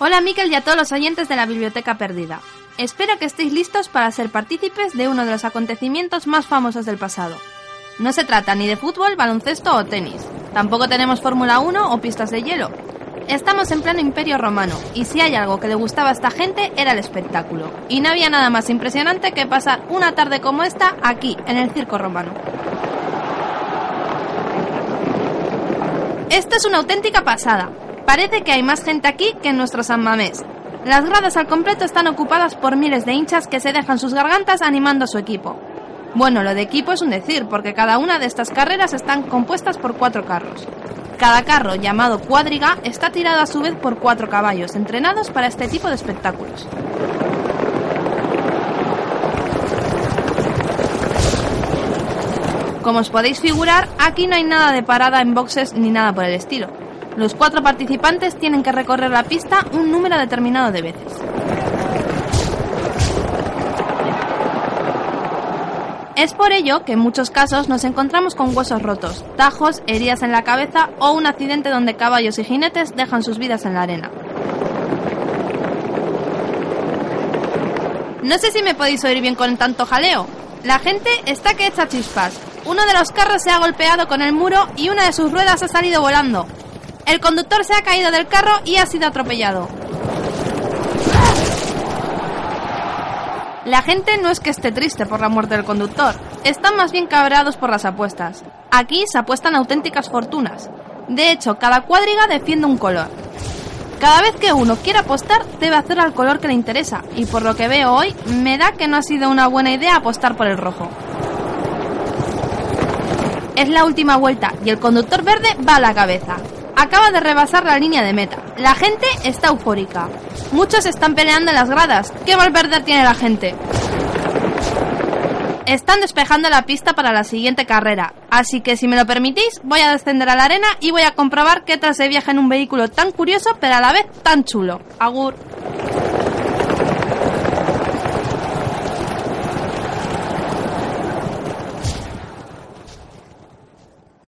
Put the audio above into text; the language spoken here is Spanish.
Hola Miquel y a todos los oyentes de la Biblioteca Perdida. Espero que estéis listos para ser partícipes de uno de los acontecimientos más famosos del pasado. No se trata ni de fútbol, baloncesto o tenis. Tampoco tenemos Fórmula 1 o pistas de hielo. Estamos en pleno imperio romano, y si hay algo que le gustaba a esta gente era el espectáculo. Y no había nada más impresionante que pasar una tarde como esta aquí, en el circo romano. Esto es una auténtica pasada. Parece que hay más gente aquí que en nuestro San Mamés. Las gradas al completo están ocupadas por miles de hinchas que se dejan sus gargantas animando a su equipo. Bueno, lo de equipo es un decir, porque cada una de estas carreras están compuestas por cuatro carros. Cada carro, llamado cuadriga, está tirado a su vez por cuatro caballos, entrenados para este tipo de espectáculos. Como os podéis figurar, aquí no hay nada de parada en boxes ni nada por el estilo. Los cuatro participantes tienen que recorrer la pista un número determinado de veces. Es por ello que en muchos casos nos encontramos con huesos rotos, tajos, heridas en la cabeza o un accidente donde caballos y jinetes dejan sus vidas en la arena. No sé si me podéis oír bien con tanto jaleo. La gente está que echa chispas. Uno de los carros se ha golpeado con el muro y una de sus ruedas ha salido volando. El conductor se ha caído del carro y ha sido atropellado. La gente no es que esté triste por la muerte del conductor, están más bien cabreados por las apuestas. Aquí se apuestan auténticas fortunas. De hecho, cada cuadriga defiende un color. Cada vez que uno quiere apostar, debe hacer al color que le interesa, y por lo que veo hoy, me da que no ha sido una buena idea apostar por el rojo. Es la última vuelta y el conductor verde va a la cabeza. Acaba de rebasar la línea de meta. La gente está eufórica. Muchos están peleando en las gradas. ¿Qué Valverde tiene la gente? Están despejando la pista para la siguiente carrera, así que si me lo permitís, voy a descender a la arena y voy a comprobar qué tal se viaja en un vehículo tan curioso pero a la vez tan chulo. Agur.